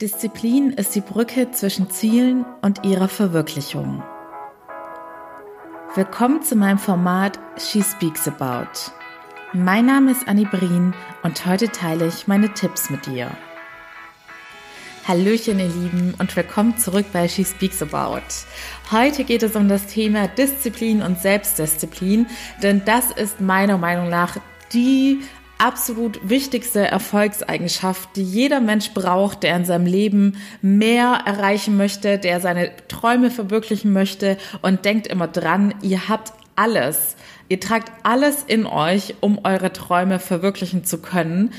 Disziplin ist die Brücke zwischen Zielen und ihrer Verwirklichung. Willkommen zu meinem Format She Speaks About. Mein Name ist Annie Brien und heute teile ich meine Tipps mit dir. Hallöchen, ihr Lieben, und willkommen zurück bei She Speaks About. Heute geht es um das Thema Disziplin und Selbstdisziplin, denn das ist meiner Meinung nach die absolut wichtigste Erfolgseigenschaft, die jeder Mensch braucht, der in seinem Leben mehr erreichen möchte, der seine Träume verwirklichen möchte und denkt immer dran, ihr habt alles. Ihr tragt alles in euch, um eure Träume verwirklichen zu können.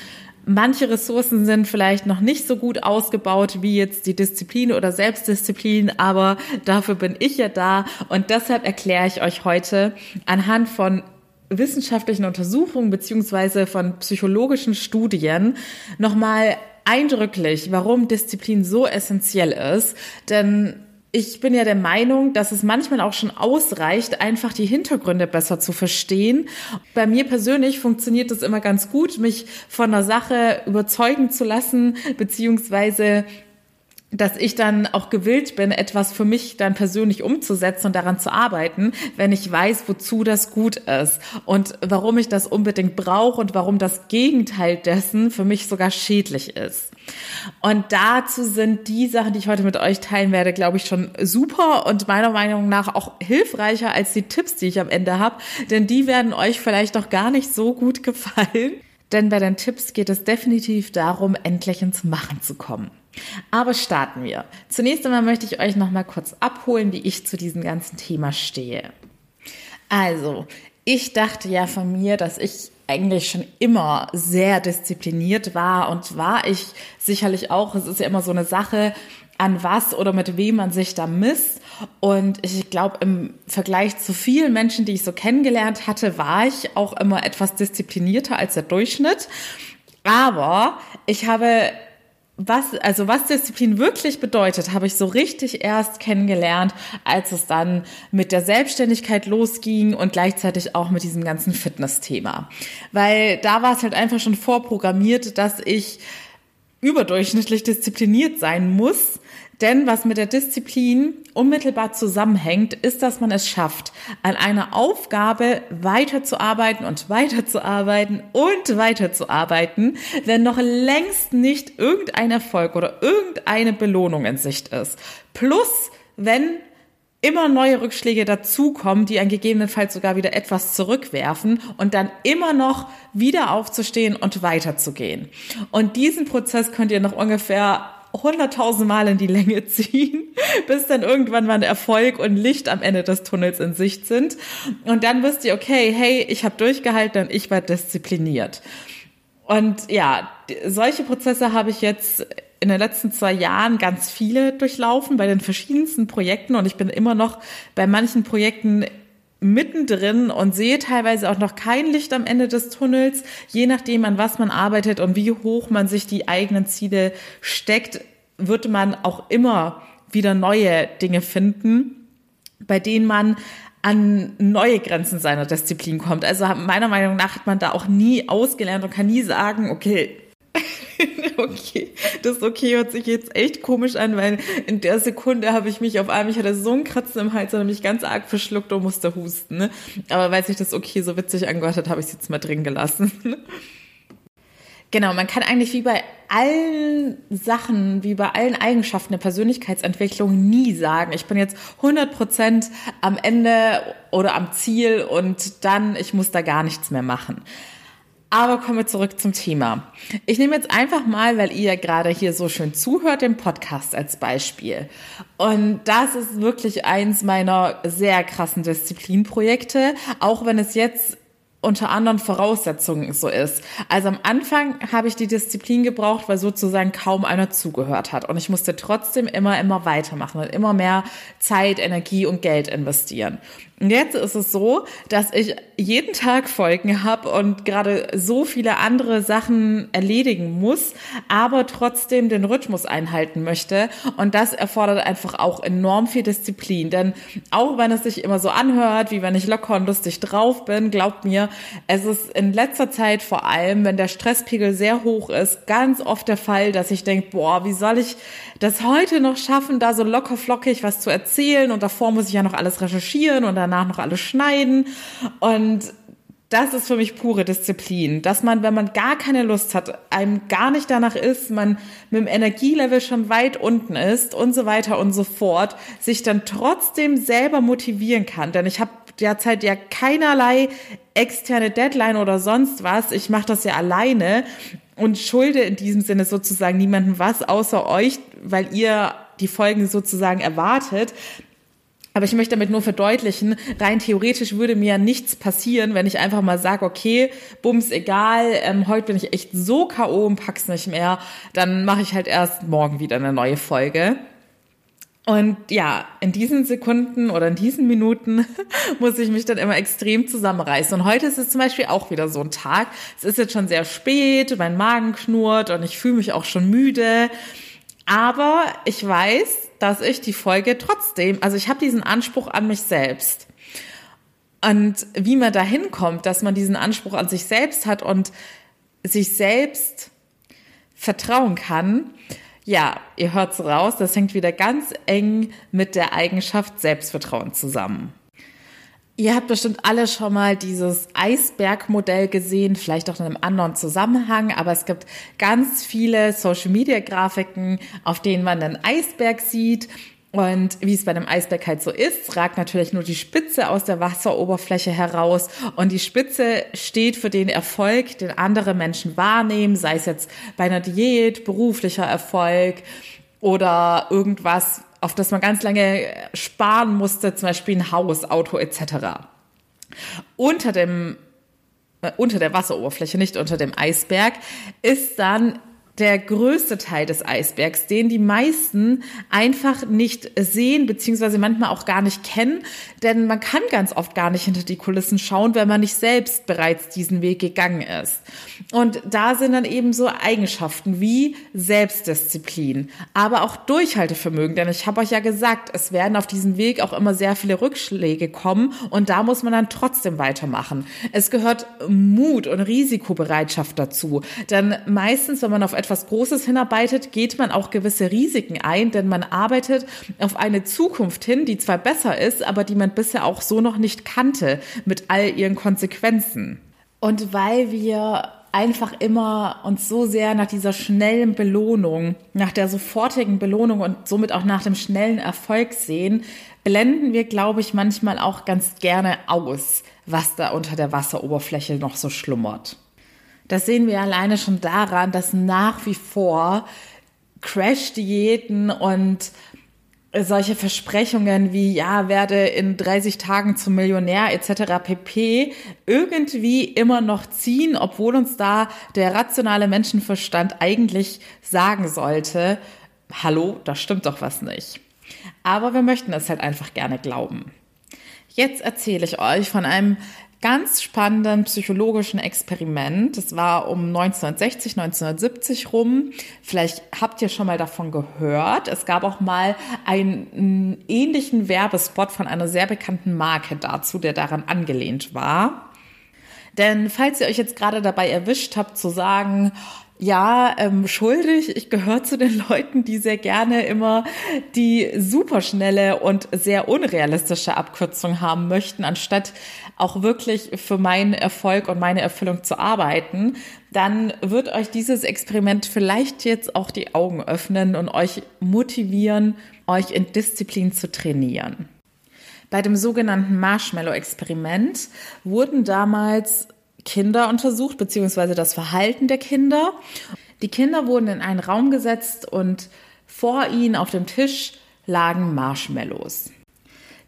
Manche Ressourcen sind vielleicht noch nicht so gut ausgebaut wie jetzt die Disziplin oder Selbstdisziplin, aber dafür bin ich ja da und deshalb erkläre ich euch heute anhand von wissenschaftlichen Untersuchungen beziehungsweise von psychologischen Studien nochmal eindrücklich, warum Disziplin so essentiell ist. Denn ich bin ja der Meinung, dass es manchmal auch schon ausreicht, einfach die Hintergründe besser zu verstehen. Bei mir persönlich funktioniert es immer ganz gut, mich von der Sache überzeugen zu lassen, beziehungsweise dass ich dann auch gewillt bin, etwas für mich dann persönlich umzusetzen und daran zu arbeiten, wenn ich weiß, wozu das gut ist und warum ich das unbedingt brauche und warum das Gegenteil dessen für mich sogar schädlich ist. Und dazu sind die Sachen, die ich heute mit euch teilen werde, glaube ich, schon super und meiner Meinung nach auch hilfreicher als die Tipps, die ich am Ende habe, denn die werden euch vielleicht noch gar nicht so gut gefallen. Denn bei den Tipps geht es definitiv darum, endlich ins Machen zu kommen. Aber starten wir. Zunächst einmal möchte ich euch noch mal kurz abholen, wie ich zu diesem ganzen Thema stehe. Also, ich dachte ja von mir, dass ich eigentlich schon immer sehr diszipliniert war und war ich sicherlich auch. Es ist ja immer so eine Sache, an was oder mit wem man sich da misst. Und ich glaube, im Vergleich zu vielen Menschen, die ich so kennengelernt hatte, war ich auch immer etwas disziplinierter als der Durchschnitt. Aber ich habe was, also was Disziplin wirklich bedeutet, habe ich so richtig erst kennengelernt, als es dann mit der Selbstständigkeit losging und gleichzeitig auch mit diesem ganzen Fitness-Thema. Weil da war es halt einfach schon vorprogrammiert, dass ich überdurchschnittlich diszipliniert sein muss, denn was mit der Disziplin unmittelbar zusammenhängt, ist, dass man es schafft, an einer Aufgabe weiterzuarbeiten und weiterzuarbeiten und weiterzuarbeiten, wenn noch längst nicht irgendein Erfolg oder irgendeine Belohnung in Sicht ist. Plus, wenn immer neue Rückschläge dazukommen, die einen gegebenenfalls sogar wieder etwas zurückwerfen und dann immer noch wieder aufzustehen und weiterzugehen. Und diesen Prozess könnt ihr noch ungefähr hunderttausend Mal in die Länge ziehen, bis dann irgendwann mal ein Erfolg und Licht am Ende des Tunnels in Sicht sind. Und dann wisst ihr, okay, hey, ich habe durchgehalten und ich war diszipliniert. Und ja, solche Prozesse habe ich jetzt in den letzten zwei Jahren ganz viele durchlaufen bei den verschiedensten Projekten und ich bin immer noch bei manchen Projekten mittendrin und sehe teilweise auch noch kein Licht am Ende des Tunnels, je nachdem, an was man arbeitet und wie hoch man sich die eigenen Ziele steckt, wird man auch immer wieder neue Dinge finden, bei denen man an neue Grenzen seiner Disziplin kommt. Also meiner Meinung nach hat man da auch nie ausgelernt und kann nie sagen, okay, okay, das okay hört sich jetzt echt komisch an, weil in der Sekunde habe ich mich auf einmal, ich hatte so einen Kratzen im Hals und mich ganz arg verschluckt und musste husten. Ne? Aber weil sich das okay so witzig angehört hat, habe ich es jetzt mal drin gelassen. Genau, man kann eigentlich wie bei allen Sachen, wie bei allen Eigenschaften der Persönlichkeitsentwicklung nie sagen, ich bin jetzt 100% am Ende oder am Ziel und dann, ich muss da gar nichts mehr machen. Aber kommen wir zurück zum Thema. Ich nehme jetzt einfach mal, weil ihr gerade hier so schön zuhört, den Podcast als Beispiel. Und das ist wirklich eins meiner sehr krassen Disziplinprojekte, auch wenn es jetzt unter anderen Voraussetzungen so ist. Also am Anfang habe ich die Disziplin gebraucht, weil sozusagen kaum einer zugehört hat. Und ich musste trotzdem immer, immer weitermachen und immer mehr Zeit, Energie und Geld investieren. Und jetzt ist es so, dass ich jeden Tag Folgen habe und gerade so viele andere Sachen erledigen muss, aber trotzdem den Rhythmus einhalten möchte. Und das erfordert einfach auch enorm viel Disziplin. Denn auch wenn es sich immer so anhört, wie wenn ich locker und lustig drauf bin, glaubt mir, Es ist in letzter Zeit vor allem, wenn der Stresspegel sehr hoch ist, ganz oft der Fall, dass ich denke, boah, wie soll ich das heute noch schaffen, da so locker flockig was zu erzählen und davor muss ich ja noch alles recherchieren und danach noch alles schneiden und das ist für mich pure Disziplin, dass man, wenn man gar keine Lust hat, einem gar nicht danach ist, man mit dem Energielevel schon weit unten ist und so weiter und so fort, sich dann trotzdem selber motivieren kann. Denn ich habe derzeit ja keinerlei externe Deadline oder sonst was. Ich mache das ja alleine und schulde in diesem Sinne sozusagen niemandem was außer euch, weil ihr die Folgen sozusagen erwartet. Aber ich möchte damit nur verdeutlichen, rein theoretisch würde mir nichts passieren, wenn ich einfach mal sage, okay, bums, egal, ähm, heute bin ich echt so K.O. und pack's nicht mehr, dann mache ich halt erst morgen wieder eine neue Folge. Und ja, in diesen Sekunden oder in diesen Minuten muss ich mich dann immer extrem zusammenreißen. Und heute ist es zum Beispiel auch wieder so ein Tag. Es ist jetzt schon sehr spät, mein Magen knurrt und ich fühle mich auch schon müde. Aber ich weiß, dass ich die Folge trotzdem, also ich habe diesen Anspruch an mich selbst. Und wie man da hinkommt, dass man diesen Anspruch an sich selbst hat und sich selbst vertrauen kann, ja, ihr hört's raus, das hängt wieder ganz eng mit der Eigenschaft Selbstvertrauen zusammen. Ihr habt bestimmt alle schon mal dieses Eisbergmodell gesehen, vielleicht auch in einem anderen Zusammenhang, aber es gibt ganz viele Social-Media-Grafiken, auf denen man einen Eisberg sieht. Und wie es bei einem Eisberg halt so ist, ragt natürlich nur die Spitze aus der Wasseroberfläche heraus. Und die Spitze steht für den Erfolg, den andere Menschen wahrnehmen, sei es jetzt bei einer Diät, beruflicher Erfolg oder irgendwas, auf das man ganz lange sparen musste, zum Beispiel ein Haus, Auto etc. Unter dem äh, unter der Wasseroberfläche, nicht unter dem Eisberg, ist dann der größte Teil des Eisbergs, den die meisten einfach nicht sehen, beziehungsweise manchmal auch gar nicht kennen, denn man kann ganz oft gar nicht hinter die Kulissen schauen, wenn man nicht selbst bereits diesen Weg gegangen ist. Und da sind dann eben so Eigenschaften wie Selbstdisziplin, aber auch Durchhaltevermögen, denn ich habe euch ja gesagt, es werden auf diesem Weg auch immer sehr viele Rückschläge kommen und da muss man dann trotzdem weitermachen. Es gehört Mut und Risikobereitschaft dazu, denn meistens, wenn man auf etwas Großes hinarbeitet, geht man auch gewisse Risiken ein, denn man arbeitet auf eine Zukunft hin, die zwar besser ist, aber die man bisher auch so noch nicht kannte, mit all ihren Konsequenzen. Und weil wir einfach immer uns so sehr nach dieser schnellen Belohnung, nach der sofortigen Belohnung und somit auch nach dem schnellen Erfolg sehen, blenden wir, glaube ich, manchmal auch ganz gerne aus, was da unter der Wasseroberfläche noch so schlummert. Das sehen wir alleine schon daran, dass nach wie vor Crash-Diäten und solche Versprechungen wie, ja, werde in 30 Tagen zum Millionär etc. pp. irgendwie immer noch ziehen, obwohl uns da der rationale Menschenverstand eigentlich sagen sollte, hallo, da stimmt doch was nicht. Aber wir möchten es halt einfach gerne glauben. Jetzt erzähle ich euch von einem ganz spannenden psychologischen Experiment. Das war um 1960, 1970 rum. Vielleicht habt ihr schon mal davon gehört. Es gab auch mal einen ähnlichen Werbespot von einer sehr bekannten Marke dazu, der daran angelehnt war. Denn falls ihr euch jetzt gerade dabei erwischt habt zu sagen, ja, ähm, schuldig. Ich gehöre zu den Leuten, die sehr gerne immer die superschnelle und sehr unrealistische Abkürzung haben möchten, anstatt auch wirklich für meinen Erfolg und meine Erfüllung zu arbeiten. Dann wird euch dieses Experiment vielleicht jetzt auch die Augen öffnen und euch motivieren, euch in Disziplin zu trainieren. Bei dem sogenannten Marshmallow-Experiment wurden damals Kinder untersucht, beziehungsweise das Verhalten der Kinder. Die Kinder wurden in einen Raum gesetzt und vor ihnen auf dem Tisch lagen Marshmallows.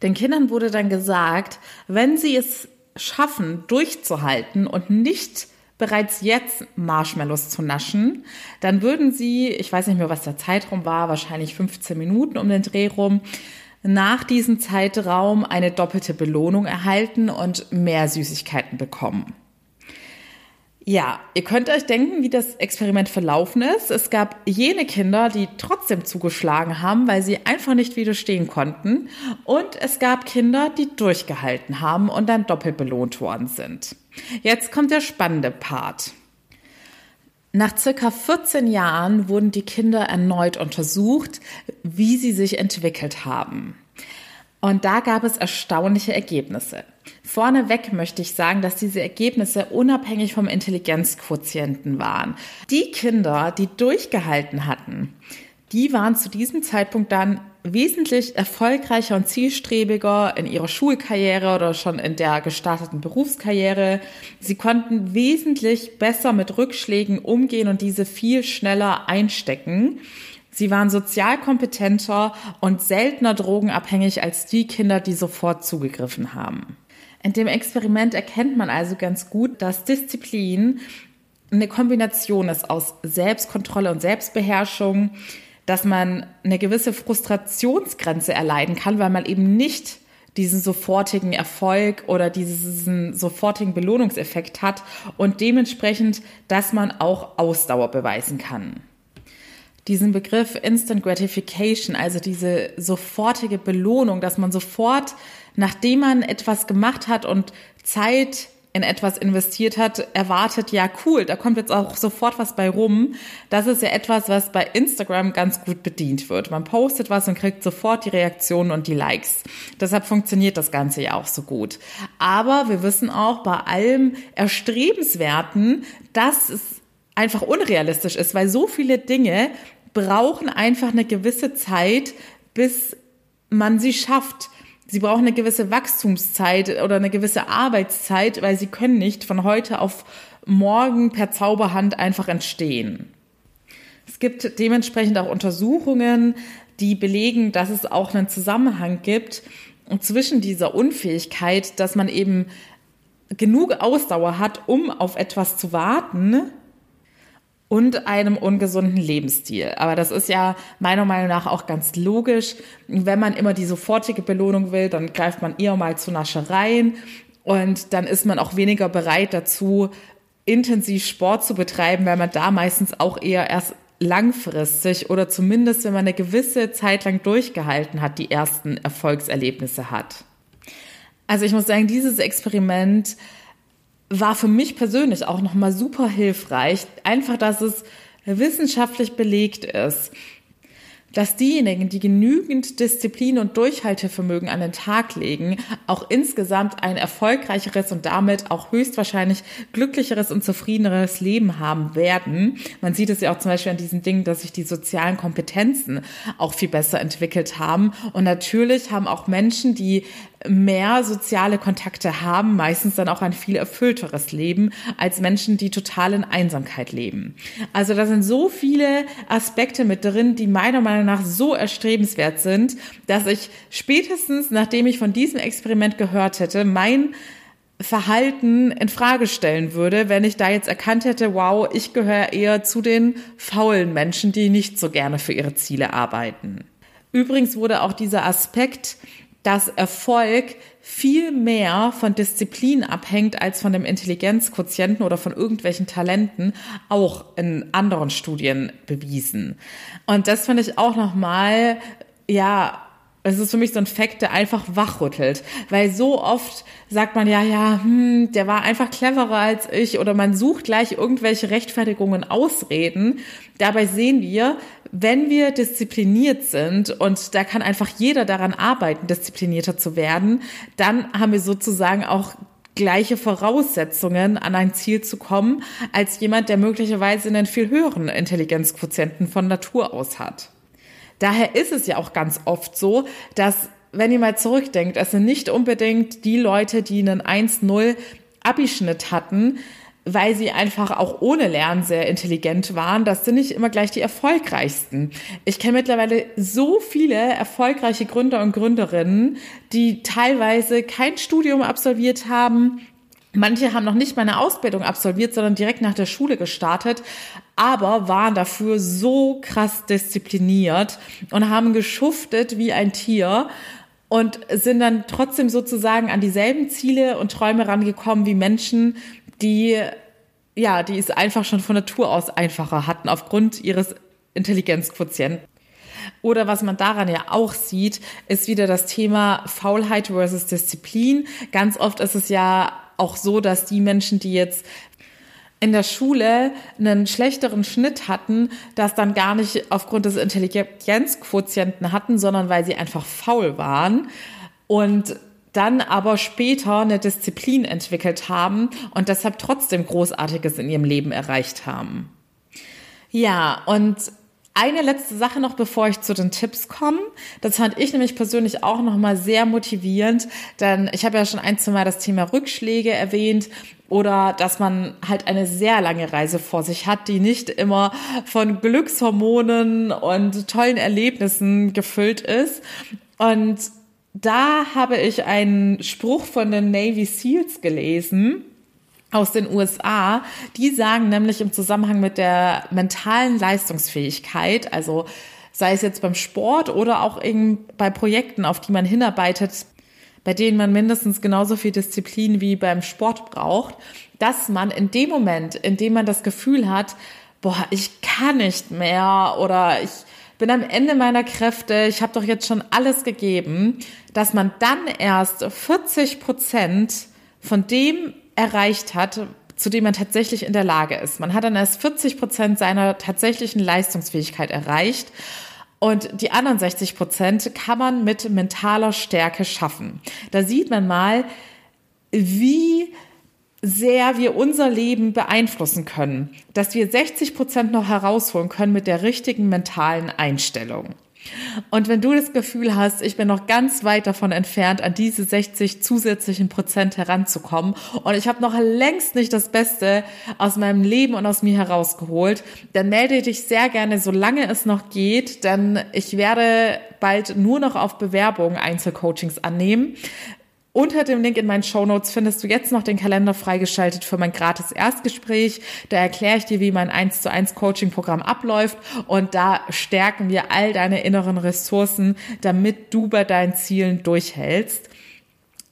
Den Kindern wurde dann gesagt, wenn sie es schaffen, durchzuhalten und nicht bereits jetzt Marshmallows zu naschen, dann würden sie, ich weiß nicht mehr, was der Zeitraum war, wahrscheinlich 15 Minuten um den Dreh rum, nach diesem Zeitraum eine doppelte Belohnung erhalten und mehr Süßigkeiten bekommen. Ja, ihr könnt euch denken, wie das Experiment verlaufen ist. Es gab jene Kinder, die trotzdem zugeschlagen haben, weil sie einfach nicht widerstehen konnten. Und es gab Kinder, die durchgehalten haben und dann doppelt belohnt worden sind. Jetzt kommt der spannende Part. Nach circa 14 Jahren wurden die Kinder erneut untersucht, wie sie sich entwickelt haben. Und da gab es erstaunliche Ergebnisse. Vorneweg möchte ich sagen, dass diese Ergebnisse unabhängig vom Intelligenzquotienten waren. Die Kinder, die durchgehalten hatten, die waren zu diesem Zeitpunkt dann wesentlich erfolgreicher und zielstrebiger in ihrer Schulkarriere oder schon in der gestarteten Berufskarriere. Sie konnten wesentlich besser mit Rückschlägen umgehen und diese viel schneller einstecken. Sie waren sozial kompetenter und seltener drogenabhängig als die Kinder, die sofort zugegriffen haben. In dem Experiment erkennt man also ganz gut, dass Disziplin eine Kombination ist aus Selbstkontrolle und Selbstbeherrschung, dass man eine gewisse Frustrationsgrenze erleiden kann, weil man eben nicht diesen sofortigen Erfolg oder diesen sofortigen Belohnungseffekt hat und dementsprechend, dass man auch Ausdauer beweisen kann. Diesen Begriff Instant Gratification, also diese sofortige Belohnung, dass man sofort nachdem man etwas gemacht hat und Zeit in etwas investiert hat, erwartet, ja cool, da kommt jetzt auch sofort was bei rum. Das ist ja etwas, was bei Instagram ganz gut bedient wird. Man postet was und kriegt sofort die Reaktionen und die Likes. Deshalb funktioniert das Ganze ja auch so gut. Aber wir wissen auch bei allem Erstrebenswerten, dass es einfach unrealistisch ist, weil so viele Dinge brauchen einfach eine gewisse Zeit, bis man sie schafft. Sie brauchen eine gewisse Wachstumszeit oder eine gewisse Arbeitszeit, weil sie können nicht von heute auf morgen per Zauberhand einfach entstehen. Es gibt dementsprechend auch Untersuchungen, die belegen, dass es auch einen Zusammenhang gibt zwischen dieser Unfähigkeit, dass man eben genug Ausdauer hat, um auf etwas zu warten und einem ungesunden Lebensstil. Aber das ist ja meiner Meinung nach auch ganz logisch. Wenn man immer die sofortige Belohnung will, dann greift man eher mal zu Naschereien und dann ist man auch weniger bereit dazu, intensiv Sport zu betreiben, weil man da meistens auch eher erst langfristig oder zumindest, wenn man eine gewisse Zeit lang durchgehalten hat, die ersten Erfolgserlebnisse hat. Also ich muss sagen, dieses Experiment war für mich persönlich auch nochmal super hilfreich. Einfach, dass es wissenschaftlich belegt ist dass diejenigen, die genügend Disziplin und Durchhaltevermögen an den Tag legen, auch insgesamt ein erfolgreicheres und damit auch höchstwahrscheinlich glücklicheres und zufriedeneres Leben haben werden. Man sieht es ja auch zum Beispiel an diesen Dingen, dass sich die sozialen Kompetenzen auch viel besser entwickelt haben. Und natürlich haben auch Menschen, die mehr soziale Kontakte haben, meistens dann auch ein viel erfüllteres Leben als Menschen, die total in Einsamkeit leben. Also da sind so viele Aspekte mit drin, die meiner Meinung nach so erstrebenswert sind, dass ich spätestens, nachdem ich von diesem Experiment gehört hätte, mein Verhalten in Frage stellen würde, wenn ich da jetzt erkannt hätte, wow, ich gehöre eher zu den faulen Menschen, die nicht so gerne für ihre Ziele arbeiten. Übrigens wurde auch dieser Aspekt dass Erfolg viel mehr von Disziplin abhängt als von dem Intelligenzquotienten oder von irgendwelchen Talenten, auch in anderen Studien bewiesen. Und das finde ich auch nochmal, ja, es ist für mich so ein Fakt, der einfach wachrüttelt. Weil so oft sagt man ja, ja, hm, der war einfach cleverer als ich oder man sucht gleich irgendwelche Rechtfertigungen, Ausreden. Dabei sehen wir, wenn wir diszipliniert sind und da kann einfach jeder daran arbeiten, disziplinierter zu werden, dann haben wir sozusagen auch gleiche Voraussetzungen, an ein Ziel zu kommen, als jemand, der möglicherweise einen viel höheren Intelligenzquotienten von Natur aus hat. Daher ist es ja auch ganz oft so, dass wenn ihr mal zurückdenkt, es sind nicht unbedingt die Leute, die einen 1-0 Abischnitt hatten, weil sie einfach auch ohne Lernen sehr intelligent waren. Das sind nicht immer gleich die erfolgreichsten. Ich kenne mittlerweile so viele erfolgreiche Gründer und Gründerinnen, die teilweise kein Studium absolviert haben, Manche haben noch nicht mal eine Ausbildung absolviert, sondern direkt nach der Schule gestartet, aber waren dafür so krass diszipliniert und haben geschuftet wie ein Tier und sind dann trotzdem sozusagen an dieselben Ziele und Träume rangekommen wie Menschen, die ja, die es einfach schon von Natur aus einfacher hatten aufgrund ihres Intelligenzquotienten. Oder was man daran ja auch sieht, ist wieder das Thema Faulheit versus Disziplin. Ganz oft ist es ja auch so, dass die Menschen, die jetzt in der Schule einen schlechteren Schnitt hatten, das dann gar nicht aufgrund des Intelligenzquotienten hatten, sondern weil sie einfach faul waren und dann aber später eine Disziplin entwickelt haben und deshalb trotzdem Großartiges in ihrem Leben erreicht haben. Ja, und eine letzte Sache noch, bevor ich zu den Tipps komme. Das fand ich nämlich persönlich auch nochmal sehr motivierend, denn ich habe ja schon ein, zwei Mal das Thema Rückschläge erwähnt oder dass man halt eine sehr lange Reise vor sich hat, die nicht immer von Glückshormonen und tollen Erlebnissen gefüllt ist. Und da habe ich einen Spruch von den Navy SEALs gelesen aus den USA. Die sagen nämlich im Zusammenhang mit der mentalen Leistungsfähigkeit, also sei es jetzt beim Sport oder auch eben bei Projekten, auf die man hinarbeitet, bei denen man mindestens genauso viel Disziplin wie beim Sport braucht, dass man in dem Moment, in dem man das Gefühl hat, boah, ich kann nicht mehr oder ich bin am Ende meiner Kräfte, ich habe doch jetzt schon alles gegeben, dass man dann erst 40 Prozent von dem erreicht hat, zu dem man tatsächlich in der Lage ist. Man hat dann erst 40 Prozent seiner tatsächlichen Leistungsfähigkeit erreicht. Und die anderen 60 Prozent kann man mit mentaler Stärke schaffen. Da sieht man mal, wie sehr wir unser Leben beeinflussen können, dass wir 60 Prozent noch herausholen können mit der richtigen mentalen Einstellung. Und wenn du das Gefühl hast, ich bin noch ganz weit davon entfernt, an diese 60 zusätzlichen Prozent heranzukommen und ich habe noch längst nicht das Beste aus meinem Leben und aus mir herausgeholt, dann melde dich sehr gerne, solange es noch geht, denn ich werde bald nur noch auf Bewerbungen Einzelcoachings annehmen. Unter dem Link in meinen Show Notes findest du jetzt noch den Kalender freigeschaltet für mein gratis Erstgespräch. Da erkläre ich dir, wie mein 1 zu 1 Coaching Programm abläuft und da stärken wir all deine inneren Ressourcen, damit du bei deinen Zielen durchhältst.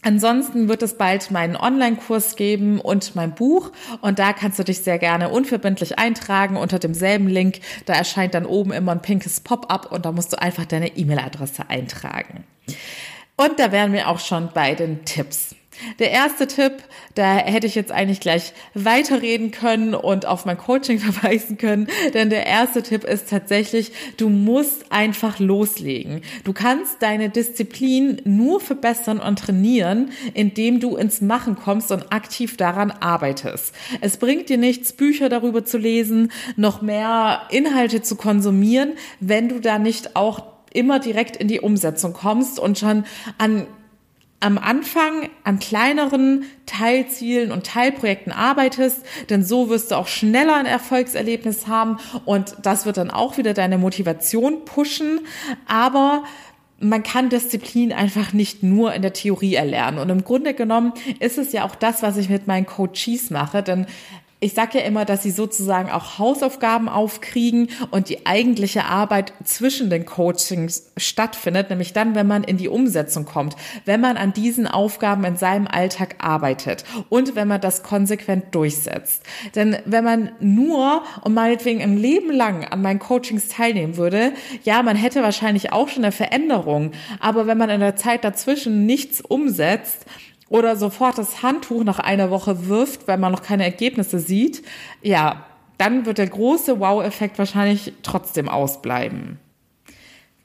Ansonsten wird es bald meinen Online-Kurs geben und mein Buch und da kannst du dich sehr gerne unverbindlich eintragen unter demselben Link. Da erscheint dann oben immer ein pinkes Pop-up und da musst du einfach deine E-Mail-Adresse eintragen. Und da wären wir auch schon bei den Tipps. Der erste Tipp, da hätte ich jetzt eigentlich gleich weiterreden können und auf mein Coaching verweisen können, denn der erste Tipp ist tatsächlich, du musst einfach loslegen. Du kannst deine Disziplin nur verbessern und trainieren, indem du ins Machen kommst und aktiv daran arbeitest. Es bringt dir nichts, Bücher darüber zu lesen, noch mehr Inhalte zu konsumieren, wenn du da nicht auch immer direkt in die Umsetzung kommst und schon an am Anfang an kleineren Teilzielen und Teilprojekten arbeitest, denn so wirst du auch schneller ein Erfolgserlebnis haben und das wird dann auch wieder deine Motivation pushen. Aber man kann Disziplin einfach nicht nur in der Theorie erlernen. Und im Grunde genommen ist es ja auch das, was ich mit meinen Coaches mache, denn ich sage ja immer, dass sie sozusagen auch Hausaufgaben aufkriegen und die eigentliche Arbeit zwischen den Coachings stattfindet, nämlich dann, wenn man in die Umsetzung kommt, wenn man an diesen Aufgaben in seinem Alltag arbeitet und wenn man das konsequent durchsetzt. Denn wenn man nur und meinetwegen ein Leben lang an meinen Coachings teilnehmen würde, ja, man hätte wahrscheinlich auch schon eine Veränderung, aber wenn man in der Zeit dazwischen nichts umsetzt, oder sofort das Handtuch nach einer Woche wirft, weil man noch keine Ergebnisse sieht, ja, dann wird der große Wow-Effekt wahrscheinlich trotzdem ausbleiben.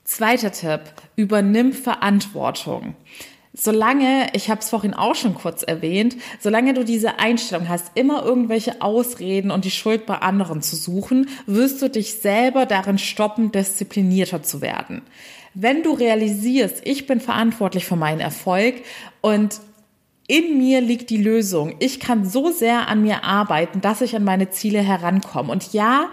Zweiter Tipp, übernimm Verantwortung. Solange, ich habe es vorhin auch schon kurz erwähnt, solange du diese Einstellung hast, immer irgendwelche Ausreden und die Schuld bei anderen zu suchen, wirst du dich selber darin stoppen, disziplinierter zu werden. Wenn du realisierst, ich bin verantwortlich für meinen Erfolg und in mir liegt die Lösung. Ich kann so sehr an mir arbeiten, dass ich an meine Ziele herankomme. Und ja,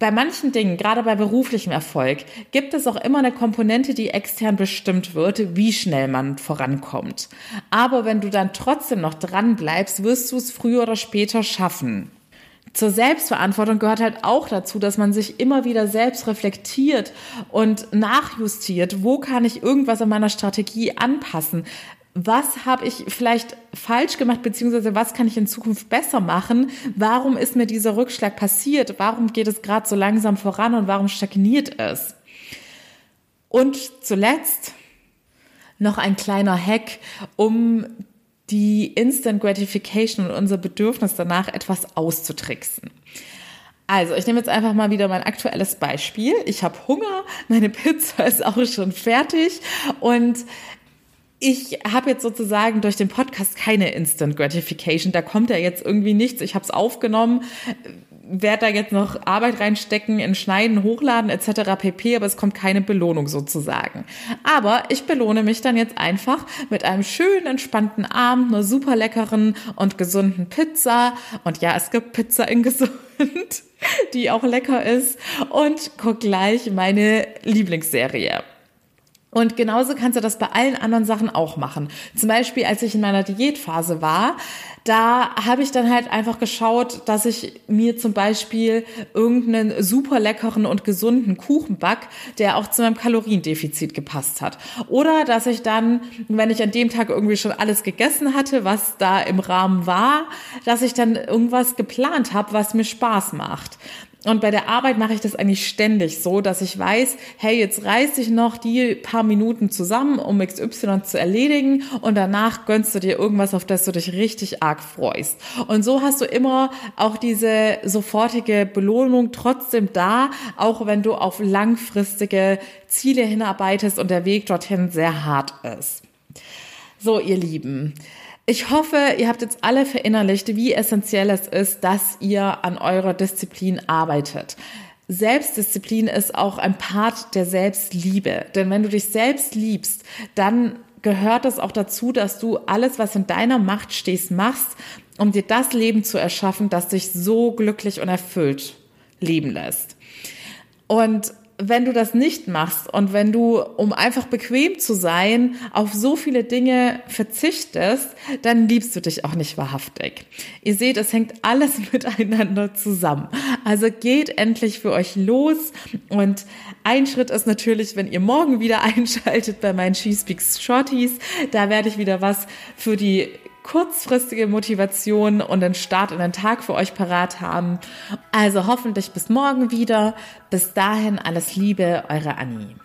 bei manchen Dingen, gerade bei beruflichem Erfolg, gibt es auch immer eine Komponente, die extern bestimmt wird, wie schnell man vorankommt. Aber wenn du dann trotzdem noch dran bleibst, wirst du es früher oder später schaffen. Zur Selbstverantwortung gehört halt auch dazu, dass man sich immer wieder selbst reflektiert und nachjustiert. Wo kann ich irgendwas an meiner Strategie anpassen? Was habe ich vielleicht falsch gemacht, beziehungsweise was kann ich in Zukunft besser machen? Warum ist mir dieser Rückschlag passiert? Warum geht es gerade so langsam voran und warum stagniert es? Und zuletzt noch ein kleiner Hack, um die Instant Gratification und unser Bedürfnis danach etwas auszutricksen. Also, ich nehme jetzt einfach mal wieder mein aktuelles Beispiel. Ich habe Hunger, meine Pizza ist auch schon fertig und ich habe jetzt sozusagen durch den Podcast keine Instant Gratification. Da kommt ja jetzt irgendwie nichts. Ich habe es aufgenommen, werde da jetzt noch Arbeit reinstecken, in Schneiden, Hochladen etc. pp. Aber es kommt keine Belohnung sozusagen. Aber ich belohne mich dann jetzt einfach mit einem schönen, entspannten Abend, einer super leckeren und gesunden Pizza. Und ja, es gibt Pizza in gesund, die auch lecker ist. Und guck gleich meine Lieblingsserie. Und genauso kannst du das bei allen anderen Sachen auch machen. Zum Beispiel, als ich in meiner Diätphase war, da habe ich dann halt einfach geschaut, dass ich mir zum Beispiel irgendeinen super leckeren und gesunden Kuchen back, der auch zu meinem Kaloriendefizit gepasst hat. Oder dass ich dann, wenn ich an dem Tag irgendwie schon alles gegessen hatte, was da im Rahmen war, dass ich dann irgendwas geplant habe, was mir Spaß macht. Und bei der Arbeit mache ich das eigentlich ständig so, dass ich weiß, hey, jetzt reiß ich noch die paar Minuten zusammen, um XY zu erledigen und danach gönnst du dir irgendwas, auf das du dich richtig arg freust. Und so hast du immer auch diese sofortige Belohnung trotzdem da, auch wenn du auf langfristige Ziele hinarbeitest und der Weg dorthin sehr hart ist. So, ihr Lieben. Ich hoffe, ihr habt jetzt alle verinnerlicht, wie essentiell es ist, dass ihr an eurer Disziplin arbeitet. Selbstdisziplin ist auch ein Part der Selbstliebe. Denn wenn du dich selbst liebst, dann gehört es auch dazu, dass du alles, was in deiner Macht stehst, machst, um dir das Leben zu erschaffen, das dich so glücklich und erfüllt leben lässt. Und wenn du das nicht machst und wenn du, um einfach bequem zu sein, auf so viele Dinge verzichtest, dann liebst du dich auch nicht wahrhaftig. Ihr seht, es hängt alles miteinander zusammen. Also geht endlich für euch los und ein Schritt ist natürlich, wenn ihr morgen wieder einschaltet bei meinen She Speaks Shorties, da werde ich wieder was für die kurzfristige Motivation und den Start in den Tag für euch parat haben. Also hoffentlich bis morgen wieder. Bis dahin alles Liebe, eure Annie.